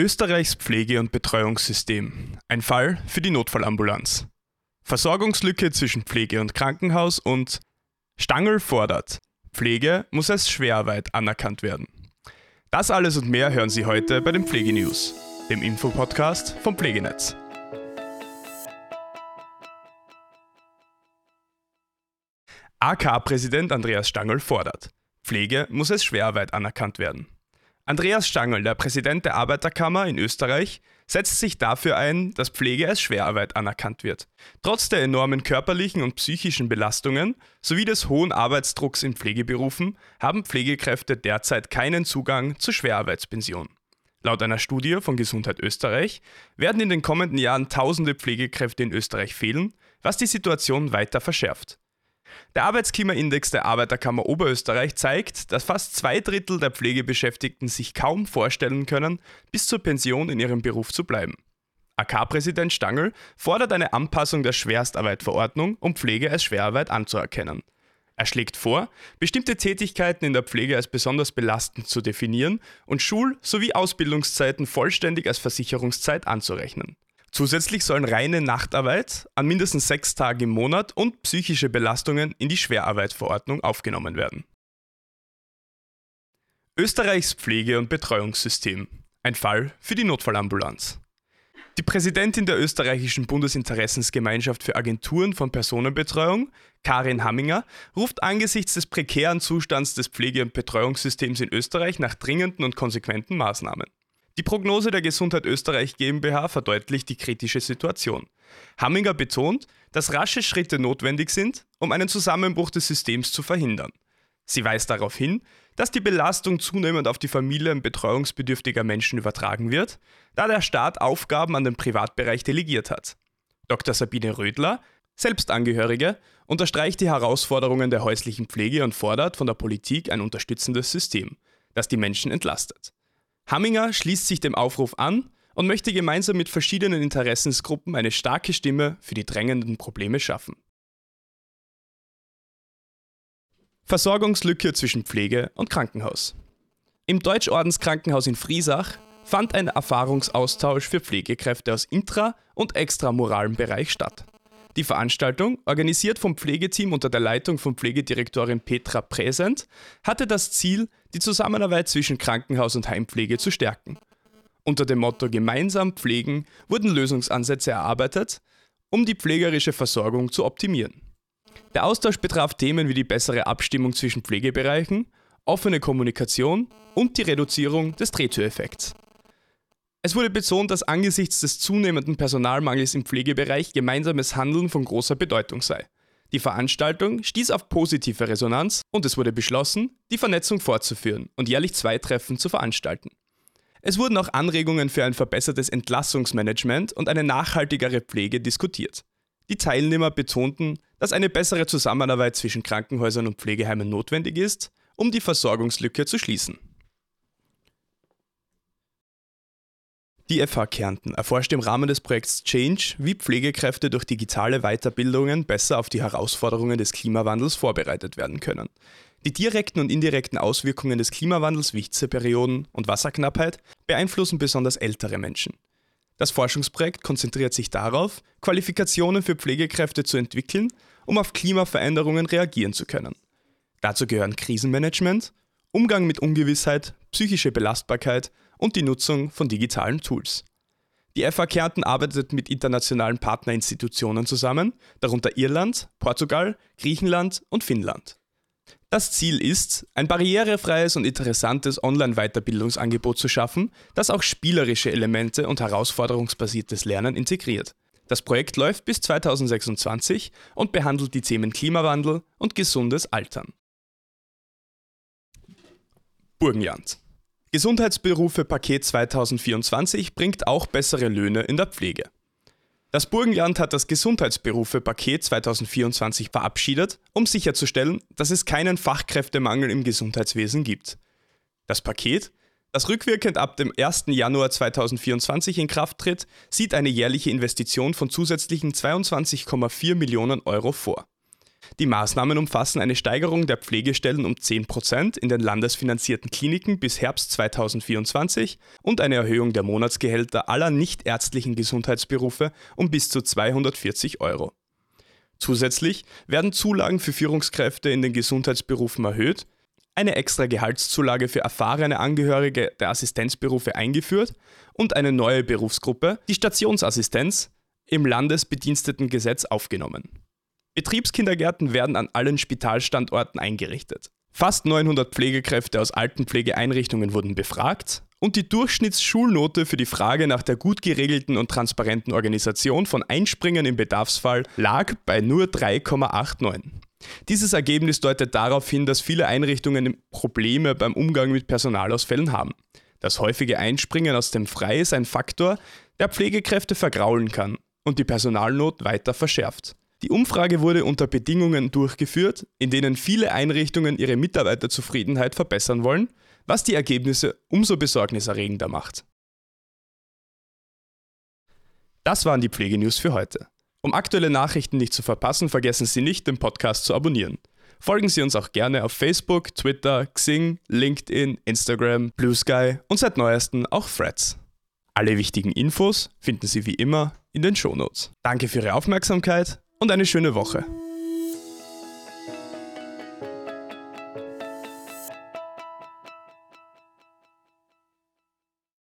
Österreichs Pflege- und Betreuungssystem. Ein Fall für die Notfallambulanz. Versorgungslücke zwischen Pflege und Krankenhaus und Stangl fordert. Pflege muss als Schwerarbeit anerkannt werden. Das alles und mehr hören Sie heute bei den Pflegenews, dem Infopodcast vom Pflegenetz. AK-Präsident Andreas Stangl fordert. Pflege muss als Schwerarbeit anerkannt werden. Andreas Stangl, der Präsident der Arbeiterkammer in Österreich, setzt sich dafür ein, dass Pflege als Schwerarbeit anerkannt wird. Trotz der enormen körperlichen und psychischen Belastungen sowie des hohen Arbeitsdrucks in Pflegeberufen haben Pflegekräfte derzeit keinen Zugang zur Schwerarbeitspension. Laut einer Studie von Gesundheit Österreich werden in den kommenden Jahren tausende Pflegekräfte in Österreich fehlen, was die Situation weiter verschärft. Der Arbeitsklimaindex der Arbeiterkammer Oberösterreich zeigt, dass fast zwei Drittel der Pflegebeschäftigten sich kaum vorstellen können, bis zur Pension in ihrem Beruf zu bleiben. AK-Präsident Stangl fordert eine Anpassung der Schwerstarbeitverordnung, um Pflege als Schwerarbeit anzuerkennen. Er schlägt vor, bestimmte Tätigkeiten in der Pflege als besonders belastend zu definieren und Schul- sowie Ausbildungszeiten vollständig als Versicherungszeit anzurechnen. Zusätzlich sollen reine Nachtarbeit an mindestens sechs Tagen im Monat und psychische Belastungen in die Schwerarbeitsverordnung aufgenommen werden. Österreichs Pflege- und Betreuungssystem. Ein Fall für die Notfallambulanz. Die Präsidentin der österreichischen Bundesinteressensgemeinschaft für Agenturen von Personenbetreuung, Karin Hamminger, ruft angesichts des prekären Zustands des Pflege- und Betreuungssystems in Österreich nach dringenden und konsequenten Maßnahmen. Die Prognose der Gesundheit Österreich GmbH verdeutlicht die kritische Situation. Hamminger betont, dass rasche Schritte notwendig sind, um einen Zusammenbruch des Systems zu verhindern. Sie weist darauf hin, dass die Belastung zunehmend auf die Familien betreuungsbedürftiger Menschen übertragen wird, da der Staat Aufgaben an den Privatbereich delegiert hat. Dr. Sabine Rödler, Selbstangehörige, unterstreicht die Herausforderungen der häuslichen Pflege und fordert von der Politik ein unterstützendes System, das die Menschen entlastet. Hamminger schließt sich dem Aufruf an und möchte gemeinsam mit verschiedenen Interessensgruppen eine starke Stimme für die drängenden Probleme schaffen. Versorgungslücke zwischen Pflege und Krankenhaus. Im Deutschordenskrankenhaus in Friesach fand ein Erfahrungsaustausch für Pflegekräfte aus intra- und extramoralem Bereich statt. Die Veranstaltung, organisiert vom Pflegeteam unter der Leitung von Pflegedirektorin Petra Präsent, hatte das Ziel, die Zusammenarbeit zwischen Krankenhaus und Heimpflege zu stärken. Unter dem Motto Gemeinsam pflegen wurden Lösungsansätze erarbeitet, um die pflegerische Versorgung zu optimieren. Der Austausch betraf Themen wie die bessere Abstimmung zwischen Pflegebereichen, offene Kommunikation und die Reduzierung des Drehtüreffekts. Es wurde betont, dass angesichts des zunehmenden Personalmangels im Pflegebereich gemeinsames Handeln von großer Bedeutung sei. Die Veranstaltung stieß auf positive Resonanz und es wurde beschlossen, die Vernetzung fortzuführen und jährlich zwei Treffen zu veranstalten. Es wurden auch Anregungen für ein verbessertes Entlassungsmanagement und eine nachhaltigere Pflege diskutiert. Die Teilnehmer betonten, dass eine bessere Zusammenarbeit zwischen Krankenhäusern und Pflegeheimen notwendig ist, um die Versorgungslücke zu schließen. Die FH Kärnten erforscht im Rahmen des Projekts Change, wie Pflegekräfte durch digitale Weiterbildungen besser auf die Herausforderungen des Klimawandels vorbereitet werden können. Die direkten und indirekten Auswirkungen des Klimawandels wie Hitzeperioden und Wasserknappheit beeinflussen besonders ältere Menschen. Das Forschungsprojekt konzentriert sich darauf, Qualifikationen für Pflegekräfte zu entwickeln, um auf Klimaveränderungen reagieren zu können. Dazu gehören Krisenmanagement, Umgang mit Ungewissheit, psychische Belastbarkeit und die Nutzung von digitalen Tools. Die FH Kärnten arbeitet mit internationalen Partnerinstitutionen zusammen, darunter Irland, Portugal, Griechenland und Finnland. Das Ziel ist, ein barrierefreies und interessantes Online-Weiterbildungsangebot zu schaffen, das auch spielerische Elemente und herausforderungsbasiertes Lernen integriert. Das Projekt läuft bis 2026 und behandelt die Themen Klimawandel und gesundes Altern. Burgenland Gesundheitsberufe Paket 2024 bringt auch bessere Löhne in der Pflege. Das Burgenland hat das Gesundheitsberufe Paket 2024 verabschiedet, um sicherzustellen, dass es keinen Fachkräftemangel im Gesundheitswesen gibt. Das Paket, das rückwirkend ab dem 1. Januar 2024 in Kraft tritt, sieht eine jährliche Investition von zusätzlichen 22,4 Millionen Euro vor. Die Maßnahmen umfassen eine Steigerung der Pflegestellen um 10% in den landesfinanzierten Kliniken bis Herbst 2024 und eine Erhöhung der Monatsgehälter aller nichtärztlichen Gesundheitsberufe um bis zu 240 Euro. Zusätzlich werden Zulagen für Führungskräfte in den Gesundheitsberufen erhöht, eine extra Gehaltszulage für erfahrene Angehörige der Assistenzberufe eingeführt und eine neue Berufsgruppe, die Stationsassistenz, im Landesbedienstetengesetz aufgenommen. Betriebskindergärten werden an allen Spitalstandorten eingerichtet. Fast 900 Pflegekräfte aus Altenpflegeeinrichtungen wurden befragt und die Durchschnittsschulnote für die Frage nach der gut geregelten und transparenten Organisation von Einspringen im Bedarfsfall lag bei nur 3,89. Dieses Ergebnis deutet darauf hin, dass viele Einrichtungen Probleme beim Umgang mit Personalausfällen haben. Das häufige Einspringen aus dem Frei ist ein Faktor, der Pflegekräfte vergraulen kann und die Personalnot weiter verschärft. Die Umfrage wurde unter Bedingungen durchgeführt, in denen viele Einrichtungen ihre Mitarbeiterzufriedenheit verbessern wollen, was die Ergebnisse umso besorgniserregender macht. Das waren die Pflegenews für heute. Um aktuelle Nachrichten nicht zu verpassen, vergessen Sie nicht, den Podcast zu abonnieren. Folgen Sie uns auch gerne auf Facebook, Twitter, Xing, LinkedIn, Instagram, Blue Sky und seit neuestem auch Threads. Alle wichtigen Infos finden Sie wie immer in den Shownotes. Danke für Ihre Aufmerksamkeit und eine schöne Woche.